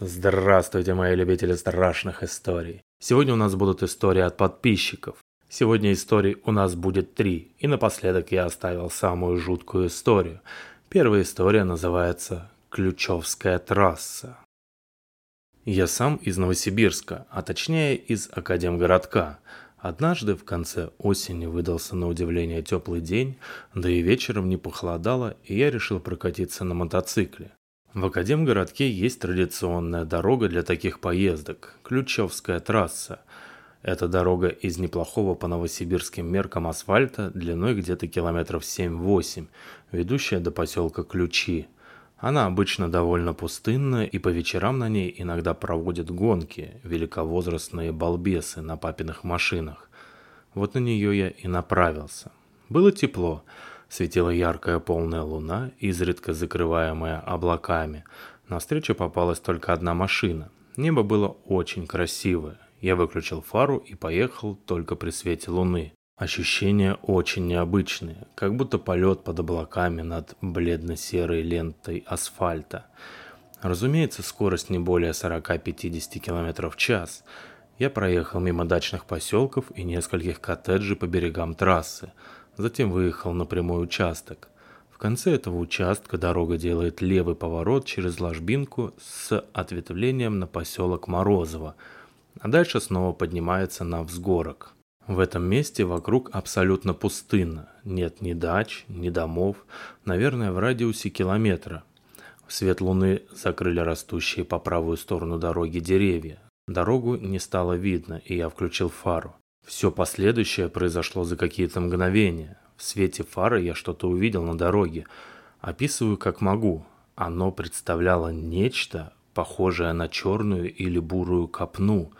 Здравствуйте, мои любители страшных историй. Сегодня у нас будут истории от подписчиков. Сегодня историй у нас будет три, и напоследок я оставил самую жуткую историю. Первая история называется «Ключевская трасса». Я сам из Новосибирска, а точнее из Академгородка. Однажды в конце осени выдался на удивление теплый день, да и вечером не похолодало, и я решил прокатиться на мотоцикле. В Академгородке есть традиционная дорога для таких поездок – Ключевская трасса. Это дорога из неплохого по новосибирским меркам асфальта длиной где-то километров 7-8, ведущая до поселка Ключи. Она обычно довольно пустынная, и по вечерам на ней иногда проводят гонки великовозрастные балбесы на папиных машинах. Вот на нее я и направился. Было тепло – Светила яркая полная луна, изредка закрываемая облаками. На встречу попалась только одна машина. Небо было очень красивое. Я выключил фару и поехал только при свете луны. Ощущения очень необычные, как будто полет под облаками над бледно-серой лентой асфальта. Разумеется, скорость не более 40-50 км в час. Я проехал мимо дачных поселков и нескольких коттеджей по берегам трассы затем выехал на прямой участок. В конце этого участка дорога делает левый поворот через ложбинку с ответвлением на поселок Морозово, а дальше снова поднимается на взгорок. В этом месте вокруг абсолютно пустынно. Нет ни дач, ни домов, наверное, в радиусе километра. В свет луны закрыли растущие по правую сторону дороги деревья. Дорогу не стало видно, и я включил фару. Все последующее произошло за какие-то мгновения. В свете фары я что-то увидел на дороге. Описываю как могу. Оно представляло нечто, похожее на черную или бурую копну,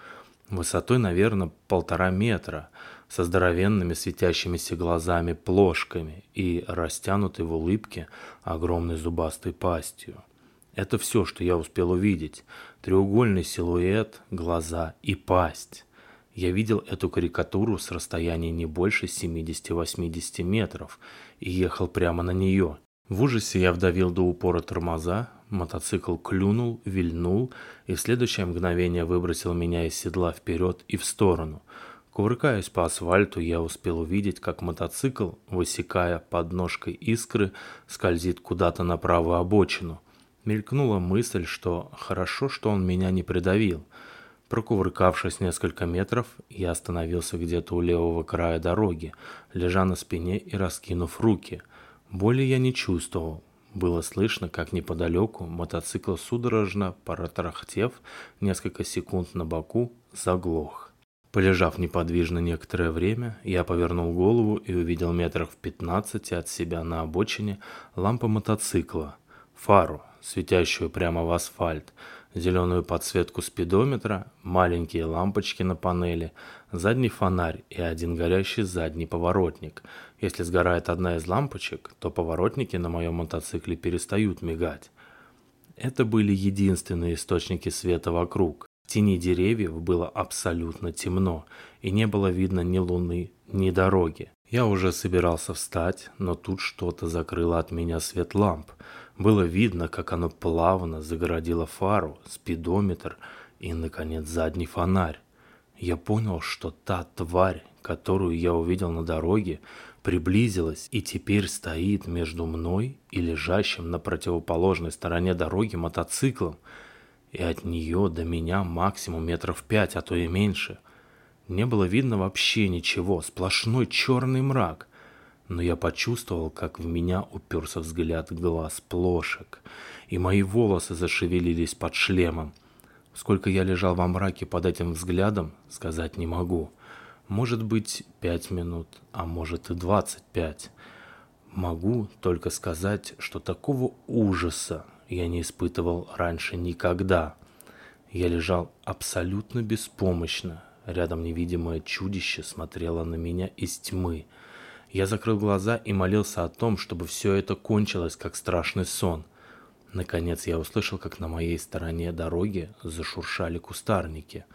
высотой, наверное, полтора метра, со здоровенными светящимися глазами-плошками и растянутой в улыбке огромной зубастой пастью. Это все, что я успел увидеть. Треугольный силуэт, глаза и пасть. Я видел эту карикатуру с расстояния не больше 70-80 метров и ехал прямо на нее. В ужасе я вдавил до упора тормоза, мотоцикл клюнул, вильнул и в следующее мгновение выбросил меня из седла вперед и в сторону. Кувыркаясь по асфальту, я успел увидеть, как мотоцикл, высекая подножкой искры, скользит куда-то на правую обочину. Мелькнула мысль, что хорошо, что он меня не придавил – Прокувыркавшись несколько метров, я остановился где-то у левого края дороги, лежа на спине и раскинув руки. Боли я не чувствовал. Было слышно, как неподалеку мотоцикл судорожно, протарахтев несколько секунд на боку, заглох. Полежав неподвижно некоторое время, я повернул голову и увидел метрах в пятнадцати от себя на обочине лампу мотоцикла, фару, светящую прямо в асфальт, зеленую подсветку спидометра, маленькие лампочки на панели, задний фонарь и один горящий задний поворотник. Если сгорает одна из лампочек, то поворотники на моем мотоцикле перестают мигать. Это были единственные источники света вокруг. В тени деревьев было абсолютно темно, и не было видно ни луны, ни дороги. Я уже собирался встать, но тут что-то закрыло от меня свет ламп. Было видно, как оно плавно загородило фару, спидометр и, наконец, задний фонарь. Я понял, что та тварь, которую я увидел на дороге, приблизилась и теперь стоит между мной и лежащим на противоположной стороне дороги мотоциклом, и от нее до меня максимум метров пять, а то и меньше – не было видно вообще ничего, сплошной черный мрак. Но я почувствовал, как в меня уперся взгляд глаз плошек, и мои волосы зашевелились под шлемом. Сколько я лежал во мраке под этим взглядом, сказать не могу. Может быть, пять минут, а может и двадцать пять. Могу только сказать, что такого ужаса я не испытывал раньше никогда. Я лежал абсолютно беспомощно, Рядом невидимое чудище смотрело на меня из тьмы. Я закрыл глаза и молился о том, чтобы все это кончилось, как страшный сон. Наконец я услышал, как на моей стороне дороги зашуршали кустарники.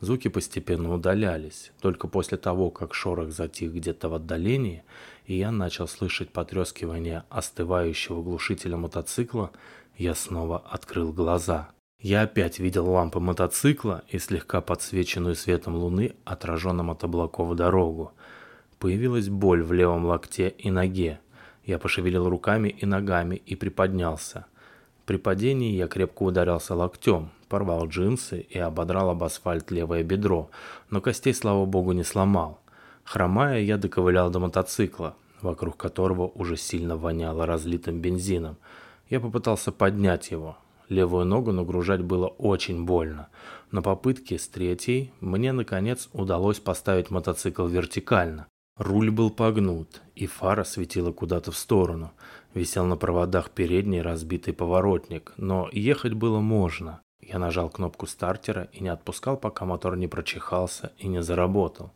Звуки постепенно удалялись. Только после того, как шорох затих где-то в отдалении, и я начал слышать потрескивание остывающего глушителя мотоцикла, я снова открыл глаза. Я опять видел лампы мотоцикла и слегка подсвеченную светом луны, отраженным от облаков дорогу. Появилась боль в левом локте и ноге. Я пошевелил руками и ногами и приподнялся. При падении я крепко ударился локтем, порвал джинсы и ободрал об асфальт левое бедро, но костей, слава богу, не сломал. Хромая, я доковылял до мотоцикла, вокруг которого уже сильно воняло разлитым бензином. Я попытался поднять его, Левую ногу нагружать было очень больно. На попытке с третьей мне, наконец, удалось поставить мотоцикл вертикально. Руль был погнут, и фара светила куда-то в сторону. Висел на проводах передний разбитый поворотник, но ехать было можно. Я нажал кнопку стартера и не отпускал, пока мотор не прочихался и не заработал.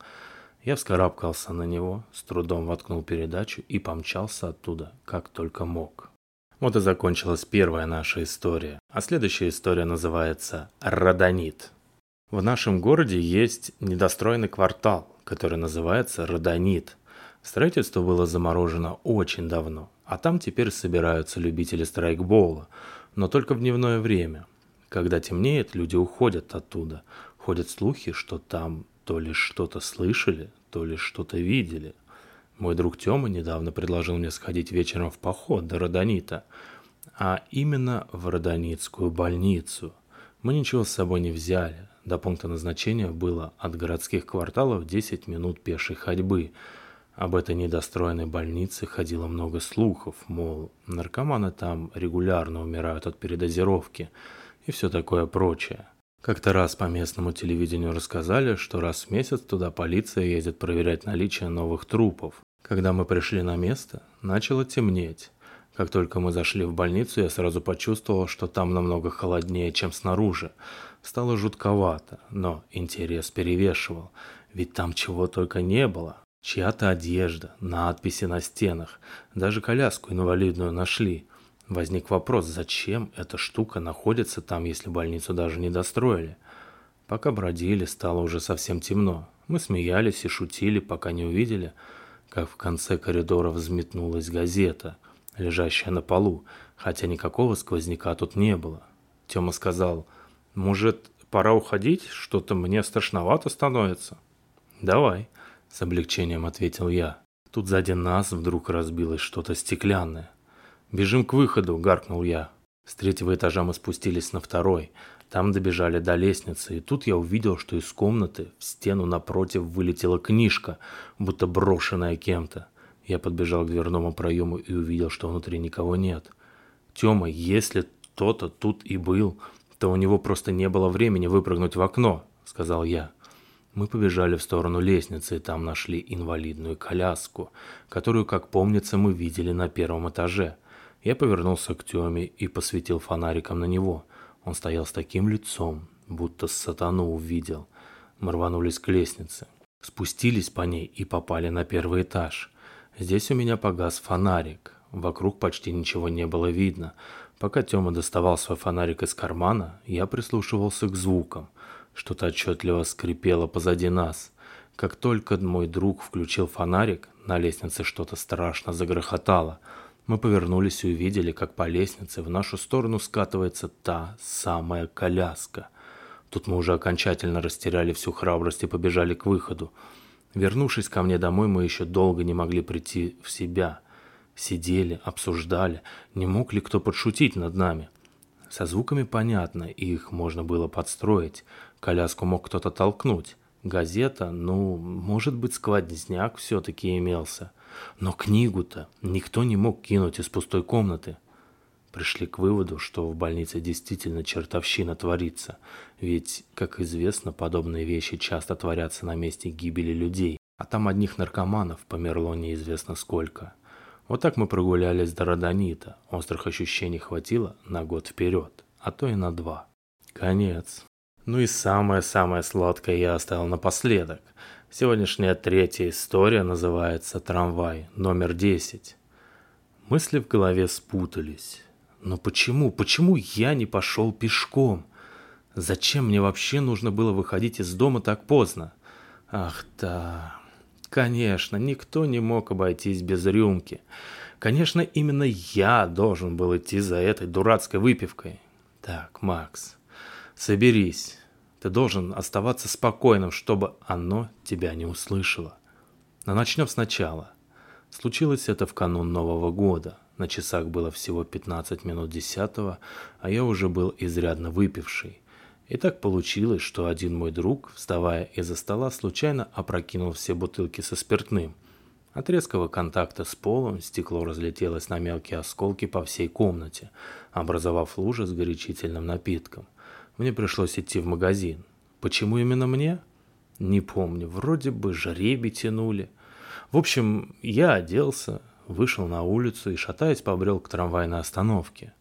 Я вскарабкался на него, с трудом воткнул передачу и помчался оттуда, как только мог. Вот и закончилась первая наша история. А следующая история называется «Родонит». В нашем городе есть недостроенный квартал, который называется Родонит. Строительство было заморожено очень давно, а там теперь собираются любители страйкбола, но только в дневное время. Когда темнеет, люди уходят оттуда. Ходят слухи, что там то ли что-то слышали, то ли что-то видели. Мой друг Тёма недавно предложил мне сходить вечером в поход до Родонита, а именно в Родонитскую больницу. Мы ничего с собой не взяли. До пункта назначения было от городских кварталов 10 минут пешей ходьбы. Об этой недостроенной больнице ходило много слухов, мол, наркоманы там регулярно умирают от передозировки и все такое прочее. Как-то раз по местному телевидению рассказали, что раз в месяц туда полиция ездит проверять наличие новых трупов. Когда мы пришли на место, начало темнеть. Как только мы зашли в больницу, я сразу почувствовал, что там намного холоднее, чем снаружи. Стало жутковато, но интерес перевешивал, ведь там чего только не было. Чья-то одежда, надписи на стенах, даже коляску инвалидную нашли. Возник вопрос, зачем эта штука находится там, если больницу даже не достроили. Пока бродили, стало уже совсем темно. Мы смеялись и шутили, пока не увидели – как в конце коридора взметнулась газета, лежащая на полу, хотя никакого сквозняка тут не было. Тёма сказал, «Может, пора уходить? Что-то мне страшновато становится». «Давай», — с облегчением ответил я. Тут сзади нас вдруг разбилось что-то стеклянное. «Бежим к выходу», — гаркнул я. С третьего этажа мы спустились на второй. Там добежали до лестницы, и тут я увидел, что из комнаты в стену напротив вылетела книжка, будто брошенная кем-то. Я подбежал к дверному проему и увидел, что внутри никого нет. Тёма, если кто-то тут и был, то у него просто не было времени выпрыгнуть в окно, сказал я. Мы побежали в сторону лестницы, и там нашли инвалидную коляску, которую, как помнится, мы видели на первом этаже. Я повернулся к Тёме и посветил фонариком на него. Он стоял с таким лицом, будто сатану увидел. Мы рванулись к лестнице. Спустились по ней и попали на первый этаж. Здесь у меня погас фонарик. Вокруг почти ничего не было видно. Пока Тёма доставал свой фонарик из кармана, я прислушивался к звукам. Что-то отчетливо скрипело позади нас. Как только мой друг включил фонарик, на лестнице что-то страшно загрохотало – мы повернулись и увидели, как по лестнице в нашу сторону скатывается та самая коляска. Тут мы уже окончательно растеряли всю храбрость и побежали к выходу. Вернувшись ко мне домой, мы еще долго не могли прийти в себя. Сидели, обсуждали, не мог ли кто подшутить над нами. Со звуками понятно, их можно было подстроить. Коляску мог кто-то толкнуть. Газета, ну, может быть, сквозняк все-таки имелся. Но книгу-то никто не мог кинуть из пустой комнаты. Пришли к выводу, что в больнице действительно чертовщина творится, ведь, как известно, подобные вещи часто творятся на месте гибели людей, а там одних наркоманов померло неизвестно сколько. Вот так мы прогулялись до Родонита, острых ощущений хватило на год вперед, а то и на два. Конец. Ну и самое-самое сладкое я оставил напоследок. Сегодняшняя третья история называется «Трамвай номер 10». Мысли в голове спутались. Но почему, почему я не пошел пешком? Зачем мне вообще нужно было выходить из дома так поздно? Ах да, конечно, никто не мог обойтись без рюмки. Конечно, именно я должен был идти за этой дурацкой выпивкой. Так, Макс, Соберись. Ты должен оставаться спокойным, чтобы оно тебя не услышало. Но начнем сначала. Случилось это в канун Нового года. На часах было всего 15 минут десятого, а я уже был изрядно выпивший. И так получилось, что один мой друг, вставая из-за стола, случайно опрокинул все бутылки со спиртным. От резкого контакта с полом стекло разлетелось на мелкие осколки по всей комнате, образовав лужи с горячительным напитком. Мне пришлось идти в магазин. Почему именно мне? Не помню, вроде бы жребий тянули. В общем, я оделся, вышел на улицу и, шатаясь, побрел к трамвайной остановке.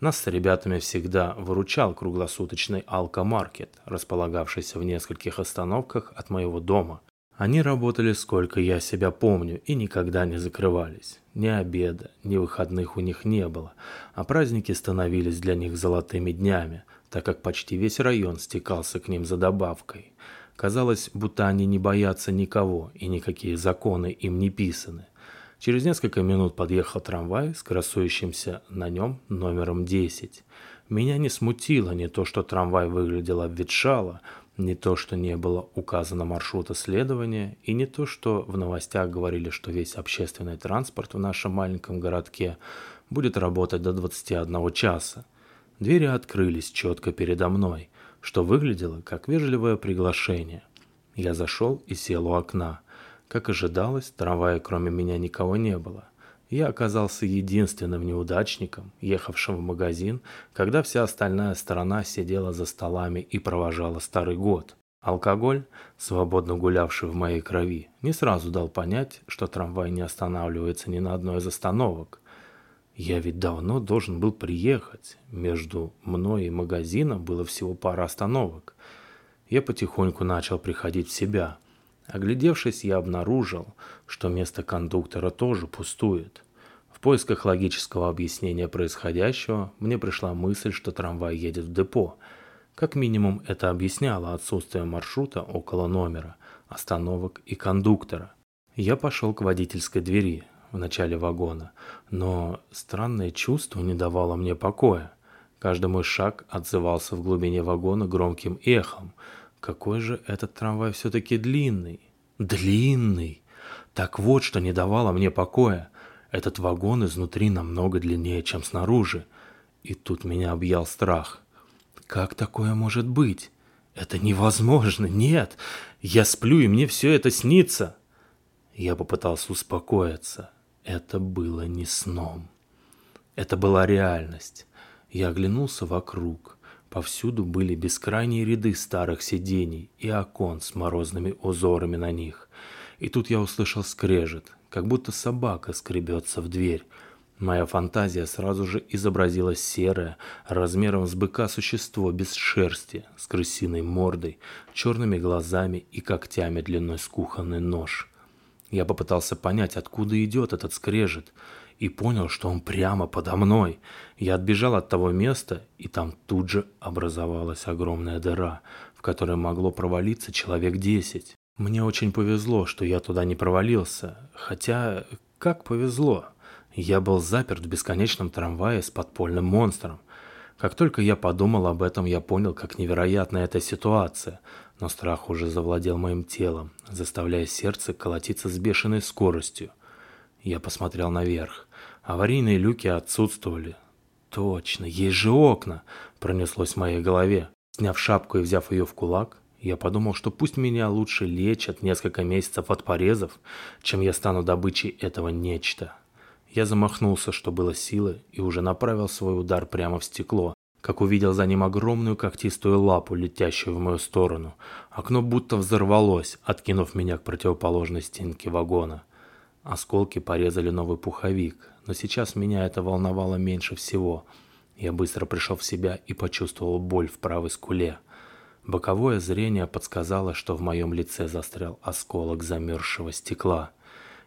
Нас с ребятами всегда выручал круглосуточный алкомаркет, располагавшийся в нескольких остановках от моего дома. Они работали сколько я себя помню и никогда не закрывались. Ни обеда, ни выходных у них не было, а праздники становились для них золотыми днями, так как почти весь район стекался к ним за добавкой. Казалось, будто они не боятся никого и никакие законы им не писаны. Через несколько минут подъехал трамвай с красующимся на нем номером 10. Меня не смутило не то, что трамвай выглядел обветшало, не то, что не было указано маршрута следования, и не то, что в новостях говорили, что весь общественный транспорт в нашем маленьком городке будет работать до 21 часа. Двери открылись четко передо мной, что выглядело как вежливое приглашение. Я зашел и сел у окна – как ожидалось, трамвая кроме меня никого не было. Я оказался единственным неудачником, ехавшим в магазин, когда вся остальная сторона сидела за столами и провожала старый год. Алкоголь, свободно гулявший в моей крови, не сразу дал понять, что трамвай не останавливается ни на одной из остановок. Я ведь давно должен был приехать. Между мной и магазином было всего пара остановок. Я потихоньку начал приходить в себя – Оглядевшись, я обнаружил, что место кондуктора тоже пустует. В поисках логического объяснения происходящего мне пришла мысль, что трамвай едет в депо. Как минимум это объясняло отсутствие маршрута около номера, остановок и кондуктора. Я пошел к водительской двери в начале вагона, но странное чувство не давало мне покоя. Каждый мой шаг отзывался в глубине вагона громким эхом – какой же этот трамвай все-таки длинный. Длинный! Так вот, что не давало мне покоя. Этот вагон изнутри намного длиннее, чем снаружи. И тут меня объял страх. Как такое может быть? Это невозможно, нет. Я сплю, и мне все это снится. Я попытался успокоиться. Это было не сном. Это была реальность. Я оглянулся вокруг. Повсюду были бескрайние ряды старых сидений и окон с морозными узорами на них. И тут я услышал скрежет, как будто собака скребется в дверь. Моя фантазия сразу же изобразила серое, размером с быка существо без шерсти, с крысиной мордой, черными глазами и когтями длиной с кухонный нож. Я попытался понять, откуда идет этот скрежет, и понял, что он прямо подо мной. Я отбежал от того места, и там тут же образовалась огромная дыра, в которой могло провалиться человек десять. Мне очень повезло, что я туда не провалился. Хотя, как повезло? Я был заперт в бесконечном трамвае с подпольным монстром. Как только я подумал об этом, я понял, как невероятна эта ситуация. Но страх уже завладел моим телом, заставляя сердце колотиться с бешеной скоростью. Я посмотрел наверх. Аварийные люки отсутствовали. Точно, есть же окна, пронеслось в моей голове. Сняв шапку и взяв ее в кулак, я подумал, что пусть меня лучше лечат несколько месяцев от порезов, чем я стану добычей этого нечто. Я замахнулся, что было силы, и уже направил свой удар прямо в стекло, как увидел за ним огромную когтистую лапу, летящую в мою сторону. Окно будто взорвалось, откинув меня к противоположной стенке вагона. Осколки порезали новый пуховик, но сейчас меня это волновало меньше всего. Я быстро пришел в себя и почувствовал боль в правой скуле. Боковое зрение подсказало, что в моем лице застрял осколок замерзшего стекла.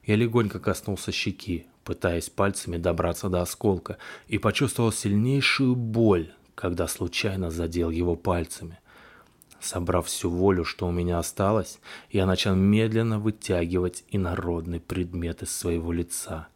Я легонько коснулся щеки, пытаясь пальцами добраться до осколка, и почувствовал сильнейшую боль, когда случайно задел его пальцами. Собрав всю волю, что у меня осталось, я начал медленно вытягивать инородный предмет из своего лица.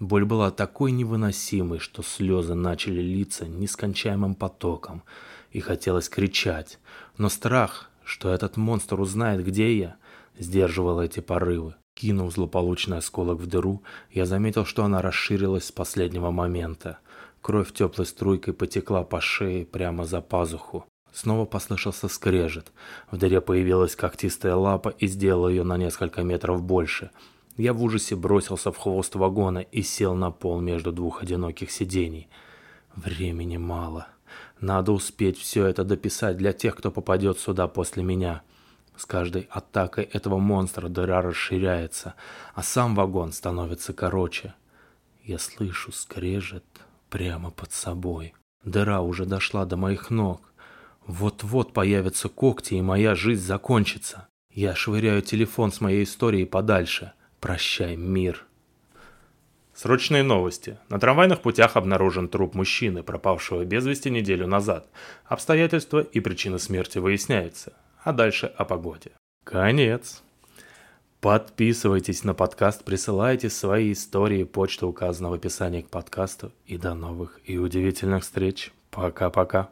Боль была такой невыносимой, что слезы начали литься нескончаемым потоком. и хотелось кричать. Но страх, что этот монстр узнает, где я, сдерживал эти порывы. Кинув злополучный осколок в дыру, я заметил, что она расширилась с последнего момента. Кровь теплой струйкой потекла по шее прямо за пазуху. Снова послышался скрежет. В дыре появилась когтистая лапа и сделала ее на несколько метров больше. Я в ужасе бросился в хвост вагона и сел на пол между двух одиноких сидений. Времени мало. Надо успеть все это дописать для тех, кто попадет сюда после меня. С каждой атакой этого монстра дыра расширяется, а сам вагон становится короче. Я слышу скрежет прямо под собой. Дыра уже дошла до моих ног. Вот-вот появятся когти, и моя жизнь закончится. Я швыряю телефон с моей историей подальше. Прощай, мир. Срочные новости. На трамвайных путях обнаружен труп мужчины, пропавшего без вести неделю назад. Обстоятельства и причины смерти выясняются а дальше о погоде. Конец. Подписывайтесь на подкаст, присылайте свои истории, почта указана в описании к подкасту. И до новых и удивительных встреч. Пока-пока.